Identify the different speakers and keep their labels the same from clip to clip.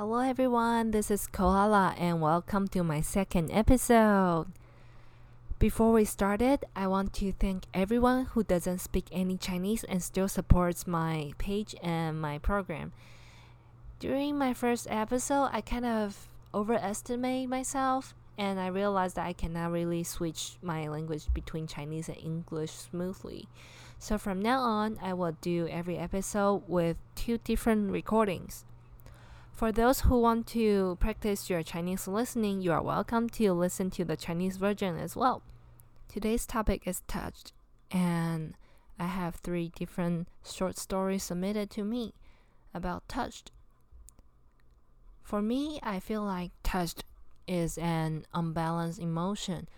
Speaker 1: Hello everyone, this is Koala and welcome to my second episode. Before we started, I want to thank everyone who doesn't speak any Chinese and still supports my page and my program. During my first episode, I kind of overestimate myself and I realized that I cannot really switch my language between Chinese and English smoothly. So from now on, I will do every episode with two different recordings. For those who want to practice your Chinese listening, you are welcome to listen to the Chinese version as well. Today's topic is touched, and I have three different short stories submitted to me about touched. For me, I feel like touched is an unbalanced emotion,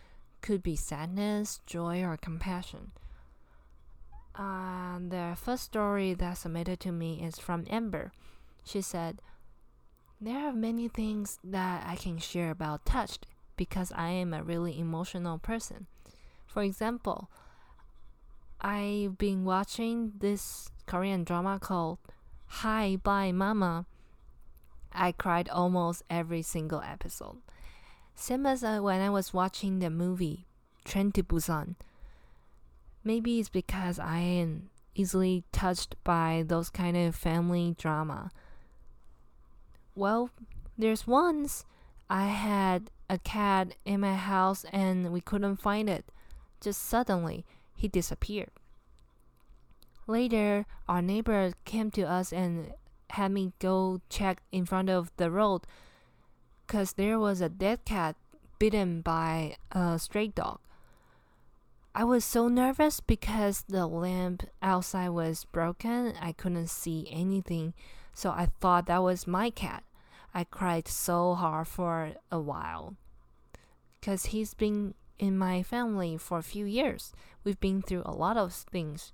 Speaker 1: could be sadness, joy, or compassion. Uh, the first story that submitted to me is from Amber. She said, There are many things that I can share about touched because I am a really emotional person. For example, I've been watching this Korean drama called Hi Bye Mama. I cried almost every single episode. Same as uh, when I was watching the movie Train to Busan. Maybe it's because I am easily touched by those kind of family drama. Well, there's once I had a cat in my house and we couldn't find it. Just suddenly, he disappeared. Later, our neighbor came to us and had me go check in front of the road because there was a dead cat bitten by a stray dog. I was so nervous because the lamp outside was broken. I couldn't see anything, so I thought that was my cat. I cried so hard for a while because he's been in my family for a few years. We've been through a lot of things.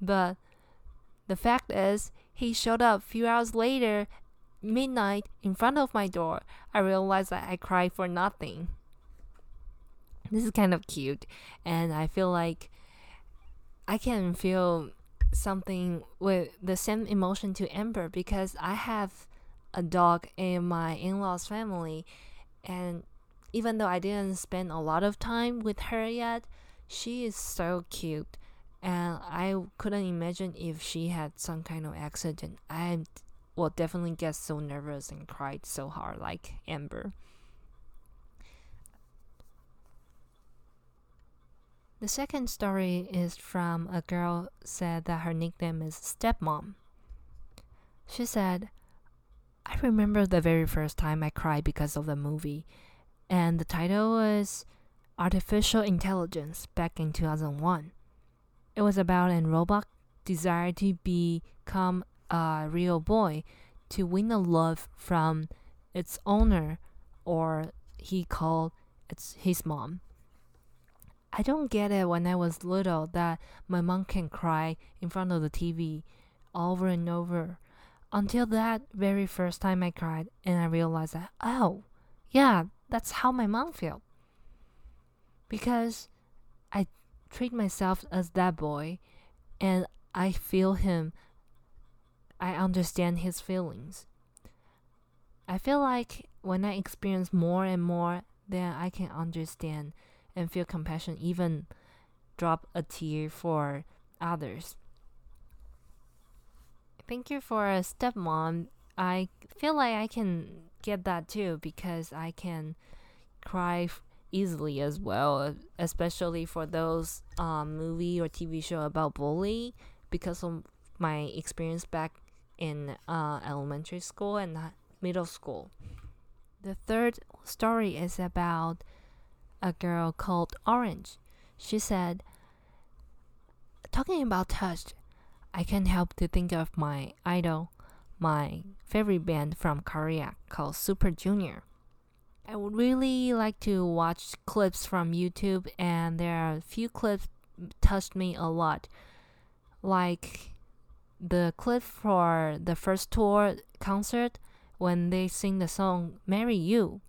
Speaker 1: But the fact is, he showed up a few hours later, midnight, in front of my door. I realized that I cried for nothing. This is kind of cute, and I feel like I can feel something with the same emotion to Amber because I have a dog in my in laws family, and even though I didn't spend a lot of time with her yet, she is so cute. And I couldn't imagine if she had some kind of accident. I will definitely get so nervous and cried so hard like Amber. The second story is from a girl said that her nickname is stepmom. She said, I remember the very first time I cried because of the movie, and the title was Artificial Intelligence back in 2001. It was about a robot desire to become a real boy to win the love from its owner, or he called it's his mom. I don't get it when I was little that my mom can cry in front of the TV over and over until that very first time I cried and I realized that, oh, yeah, that's how my mom felt. Because I treat myself as that boy and I feel him, I understand his feelings. I feel like when I experience more and more, then I can understand and feel compassion, even drop a tear for others. Thank you for a stepmom. I feel like I can get that too because I can cry easily as well, especially for those um, movie or TV show about bully because of my experience back in uh, elementary school and middle school. The third story is about a girl called Orange. She said, Talking about touch, I can't help to think of my idol, my favorite band from Korea called Super Junior. I would really like to watch clips from YouTube, and there are a few clips touched me a lot, like the clip for the first tour concert when they sing the song "Marry You."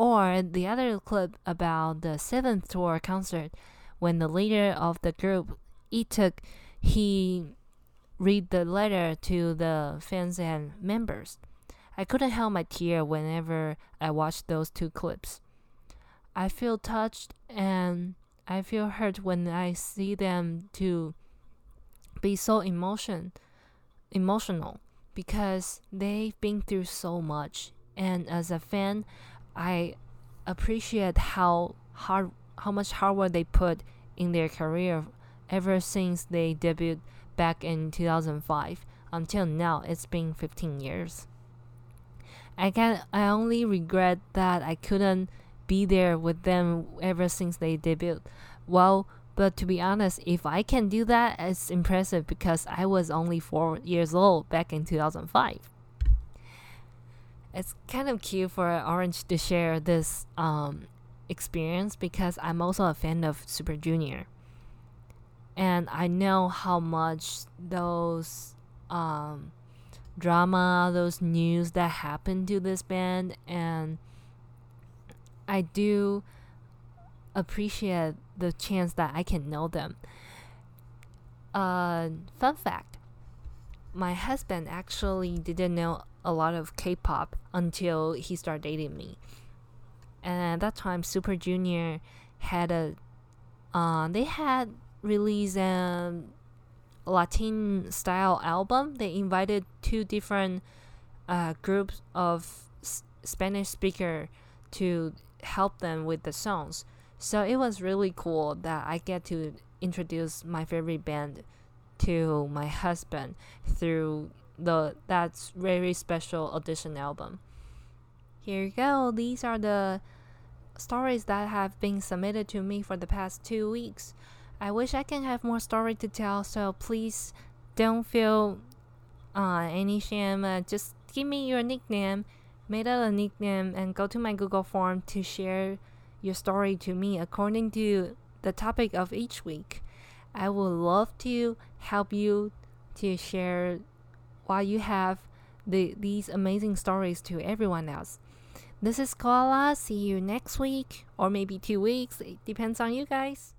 Speaker 1: Or the other clip about the seventh tour concert when the leader of the group, Leeteuk, he read the letter to the fans and members. I couldn't help my tear whenever I watched those two clips. I feel touched and I feel hurt when I see them to be so emotion emotional because they've been through so much and as a fan I appreciate how hard how much hard work they put in their career ever since they debuted back in 2005 until now it's been 15 years. I can i only regret that i couldn't be there with them ever since they debuted. Well but to be honest if i can do that it's impressive because i was only 4 years old back in 2005 it's kind of cute for orange to share this um, experience because i'm also a fan of super junior and I know how much those um, drama, those news that happened to this band, and I do appreciate the chance that I can know them. Uh, fun fact my husband actually didn't know a lot of K pop until he started dating me. And at that time, Super Junior had a, uh, they had released a Latin style album. They invited two different uh, groups of s- Spanish speaker to help them with the songs. So it was really cool that I get to introduce my favorite band to my husband through the that's very special audition album. Here you go. These are the stories that have been submitted to me for the past two weeks. I wish I can have more story to tell, so please don't feel uh, any shame. Uh, just give me your nickname, made up a nickname, and go to my Google form to share your story to me according to the topic of each week. I would love to help you to share what you have the, these amazing stories to everyone else. This is Koala. See you next week or maybe two weeks. It depends on you guys.